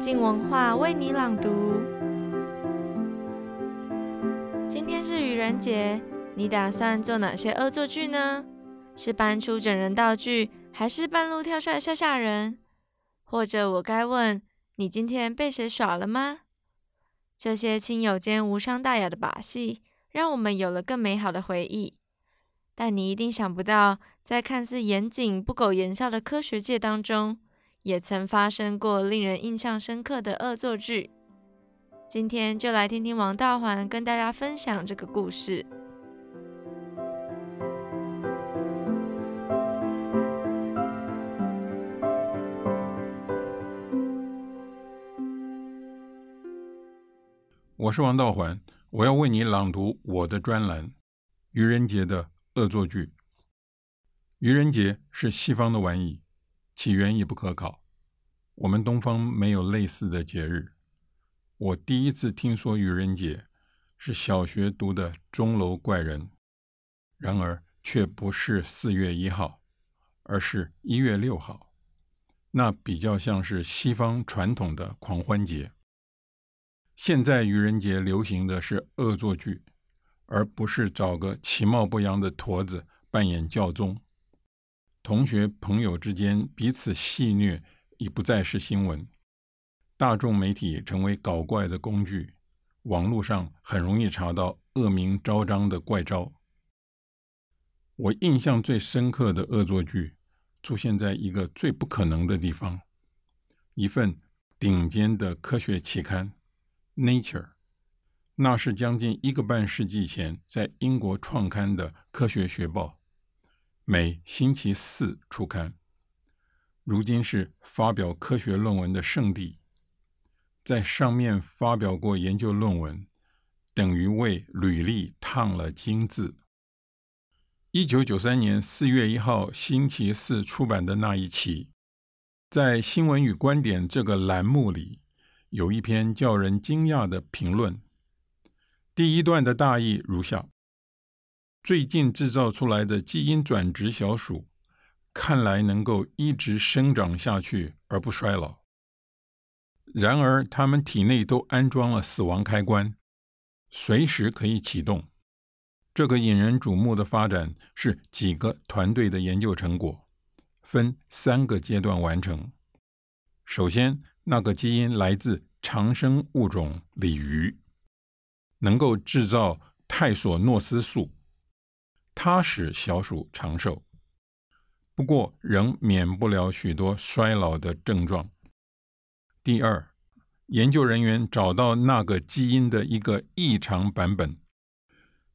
静文化为你朗读。今天是愚人节，你打算做哪些恶作剧呢？是搬出整人道具，还是半路跳出来吓吓人？或者我该问，你今天被谁耍了吗？这些亲友间无伤大雅的把戏，让我们有了更美好的回忆。但你一定想不到，在看似严谨、不苟言笑的科学界当中，也曾发生过令人印象深刻的恶作剧。今天就来听听王道环跟大家分享这个故事。我是王道环，我要为你朗读我的专栏《愚人节的恶作剧》。愚人节是西方的玩意，起源已不可考。我们东方没有类似的节日。我第一次听说愚人节是小学读的《钟楼怪人》，然而却不是四月一号，而是一月六号。那比较像是西方传统的狂欢节。现在愚人节流行的是恶作剧，而不是找个其貌不扬的驼子扮演教宗。同学朋友之间彼此戏谑已不再是新闻，大众媒体成为搞怪的工具，网络上很容易查到恶名昭彰的怪招。我印象最深刻的恶作剧出现在一个最不可能的地方：一份顶尖的科学期刊《Nature》，那是将近一个半世纪前在英国创刊的科学学报。每星期四出刊，如今是发表科学论文的圣地。在上面发表过研究论文，等于为履历烫了金字。一九九三年四月一号星期四出版的那一期，在《新闻与观点》这个栏目里，有一篇叫人惊讶的评论。第一段的大意如下。最近制造出来的基因转殖小鼠，看来能够一直生长下去而不衰老。然而，它们体内都安装了死亡开关，随时可以启动。这个引人瞩目的发展是几个团队的研究成果，分三个阶段完成。首先，那个基因来自长生物种鲤鱼，能够制造泰索诺斯素。它使小鼠长寿，不过仍免不了许多衰老的症状。第二，研究人员找到那个基因的一个异常版本，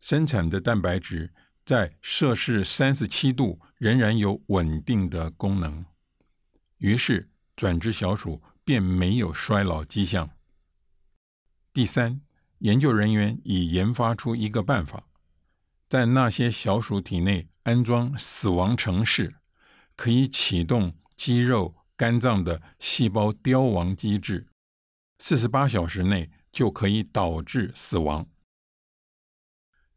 生产的蛋白质在摄氏三十七度仍然有稳定的功能，于是转殖小鼠便没有衰老迹象。第三，研究人员已研发出一个办法。在那些小鼠体内安装死亡程式，可以启动肌肉、肝脏的细胞凋亡机制，四十八小时内就可以导致死亡。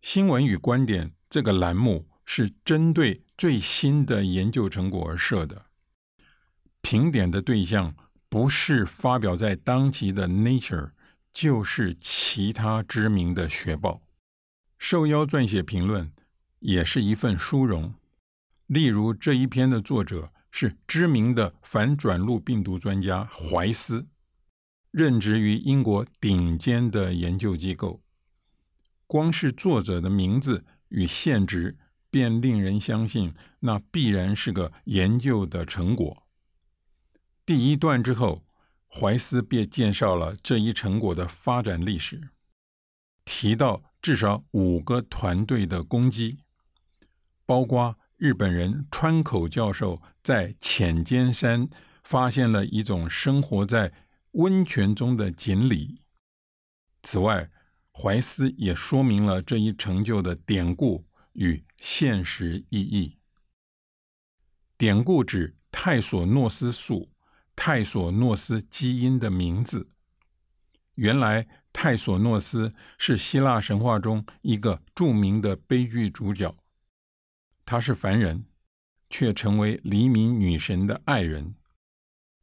新闻与观点这个栏目是针对最新的研究成果而设的，评点的对象不是发表在当期的《Nature》，就是其他知名的学报。受邀撰写评论也是一份殊荣。例如这一篇的作者是知名的反转录病毒专家怀斯，任职于英国顶尖的研究机构。光是作者的名字与现职，便令人相信那必然是个研究的成果。第一段之后，怀斯便介绍了这一成果的发展历史，提到。至少五个团队的攻击，包括日本人川口教授在浅间山发现了一种生活在温泉中的锦鲤。此外，怀斯也说明了这一成就的典故与现实意义。典故指泰索诺斯素、泰索诺斯基因的名字，原来。泰索诺斯是希腊神话中一个著名的悲剧主角，他是凡人，却成为黎明女神的爱人。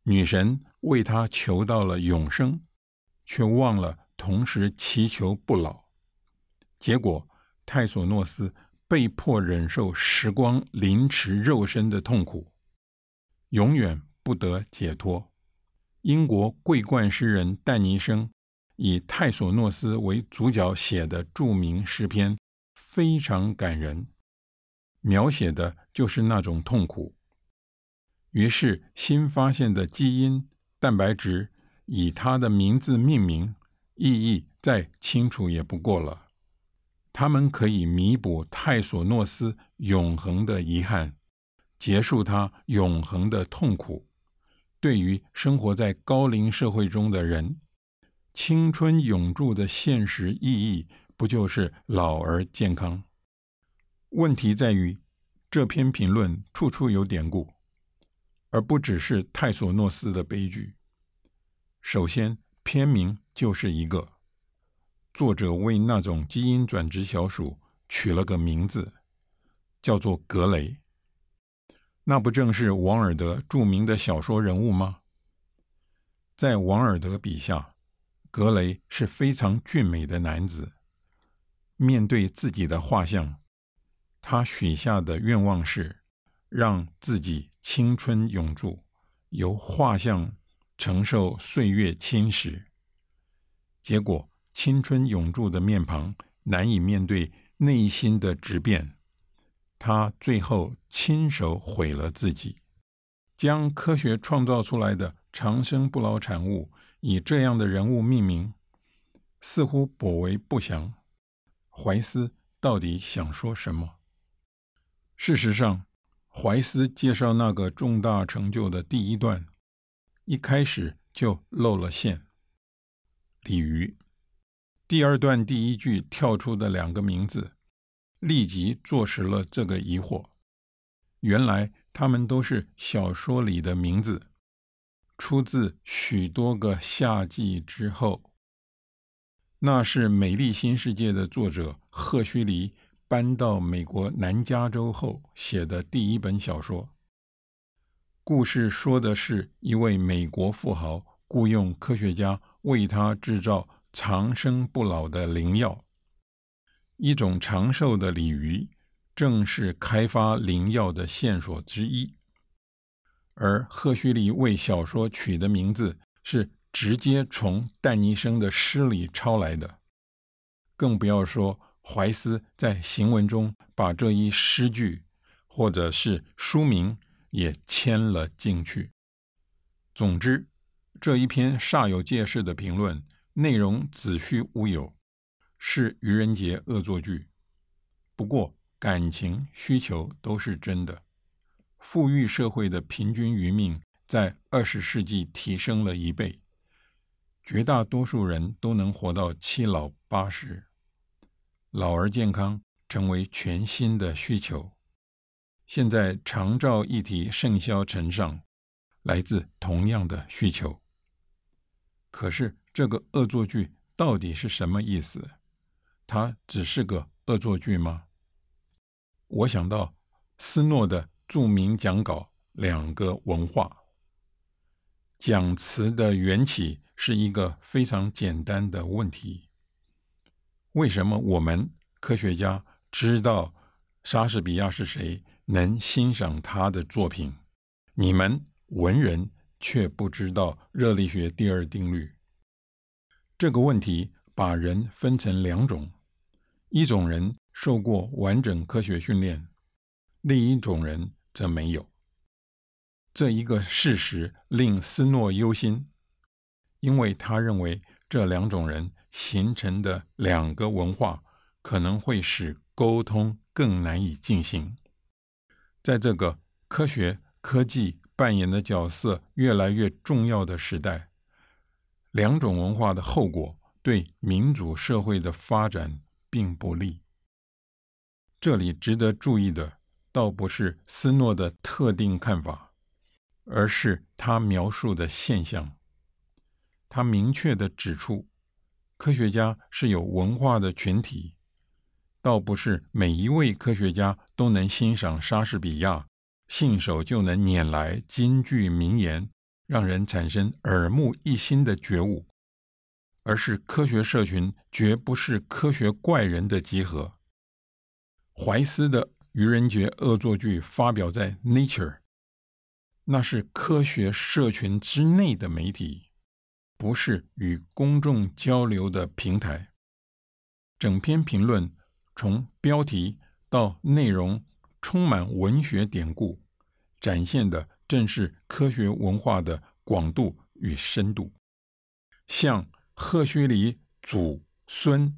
女神为他求到了永生，却忘了同时祈求不老。结果，泰索诺斯被迫忍受时光凌迟肉身的痛苦，永远不得解脱。英国桂冠诗人但尼生以泰索诺斯为主角写的著名诗篇非常感人，描写的就是那种痛苦。于是，新发现的基因蛋白质以他的名字命名，意义再清楚也不过了。他们可以弥补泰索诺斯永恒的遗憾，结束他永恒的痛苦。对于生活在高龄社会中的人，青春永驻的现实意义，不就是老而健康？问题在于，这篇评论处处有典故，而不只是泰索诺斯的悲剧。首先，篇名就是一个。作者为那种基因转殖小鼠取了个名字，叫做格雷。那不正是王尔德著名的小说人物吗？在王尔德笔下，格雷是非常俊美的男子。面对自己的画像，他许下的愿望是让自己青春永驻，由画像承受岁月侵蚀。结果。青春永驻的面庞难以面对内心的质变，他最后亲手毁了自己，将科学创造出来的长生不老产物以这样的人物命名，似乎颇为不祥。怀斯到底想说什么？事实上，怀斯介绍那个重大成就的第一段，一开始就露了馅。鲤鱼。第二段第一句跳出的两个名字，立即坐实了这个疑惑。原来他们都是小说里的名字，出自许多个夏季之后。那是《美丽新世界》的作者赫胥黎搬到美国南加州后写的第一本小说。故事说的是一位美国富豪雇佣科学家为他制造。长生不老的灵药，一种长寿的鲤鱼，正是开发灵药的线索之一。而赫胥黎为小说取的名字是直接从但尼生的诗里抄来的，更不要说怀斯在行文中把这一诗句或者是书名也签了进去。总之，这一篇煞有介事的评论。内容子虚乌有，是愚人节恶作剧。不过，感情需求都是真的。富裕社会的平均余命在二十世纪提升了一倍，绝大多数人都能活到七老八十，老而健康成为全新的需求。现在长照议题甚嚣尘上，来自同样的需求。可是。这个恶作剧到底是什么意思？它只是个恶作剧吗？我想到斯诺的著名讲稿《两个文化》，讲词的缘起是一个非常简单的问题：为什么我们科学家知道莎士比亚是谁，能欣赏他的作品，你们文人却不知道热力学第二定律？这个问题把人分成两种：一种人受过完整科学训练，另一种人则没有。这一个事实令斯诺忧心，因为他认为这两种人形成的两个文化可能会使沟通更难以进行。在这个科学科技扮演的角色越来越重要的时代。两种文化的后果对民主社会的发展并不利。这里值得注意的，倒不是斯诺的特定看法，而是他描述的现象。他明确地指出，科学家是有文化的群体，倒不是每一位科学家都能欣赏莎士比亚，信手就能拈来金句名言。让人产生耳目一新的觉悟，而是科学社群绝不是科学怪人的集合。怀斯的愚人节恶作剧发表在《Nature》，那是科学社群之内的媒体，不是与公众交流的平台。整篇评论从标题到内容充满文学典故，展现的正是科学文化的广度与深度，向赫胥黎祖孙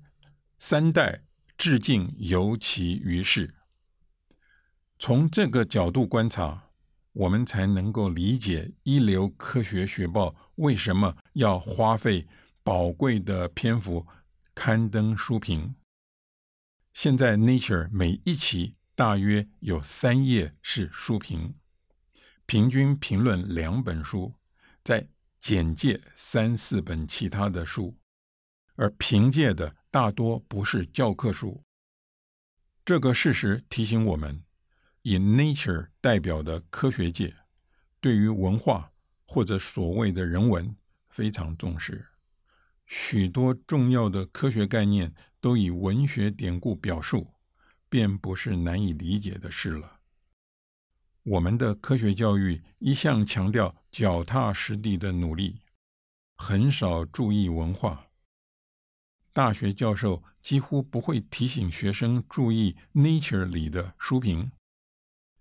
三代致敬尤其于世。从这个角度观察，我们才能够理解一流科学学报为什么要花费宝贵的篇幅。刊登书评。现在《Nature》每一期大约有三页是书评，平均评论两本书，再简介三四本其他的书，而凭借的大多不是教科书。这个事实提醒我们，以《Nature》代表的科学界，对于文化或者所谓的人文非常重视。许多重要的科学概念都以文学典故表述，便不是难以理解的事了。我们的科学教育一向强调脚踏实地的努力，很少注意文化。大学教授几乎不会提醒学生注意《Nature》里的书评，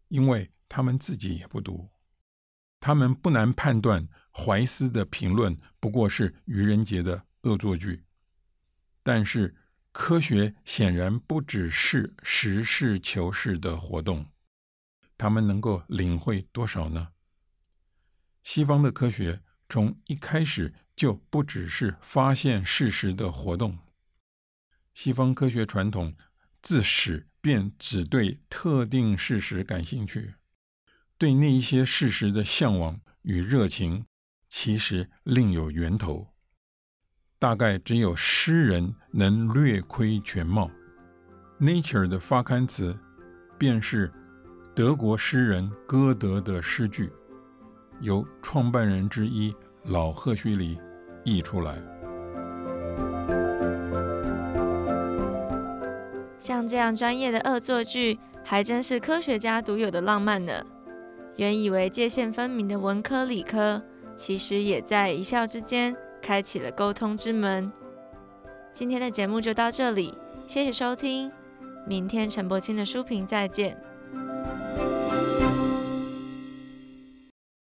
因为他们自己也不读。他们不难判断，怀斯的评论不过是愚人节的恶作剧，但是科学显然不只是实事求是的活动，他们能够领会多少呢？西方的科学从一开始就不只是发现事实的活动，西方科学传统自始便只对特定事实感兴趣，对那一些事实的向往与热情，其实另有源头。大概只有诗人能略窥全貌。Nature 的发刊词便是德国诗人歌德的诗句，由创办人之一老赫胥黎译出来。像这样专业的恶作剧，还真是科学家独有的浪漫呢。原以为界限分明的文科理科，其实也在一笑之间。开启了沟通之门。今天的节目就到这里，谢谢收听。明天陈柏青的书评再见。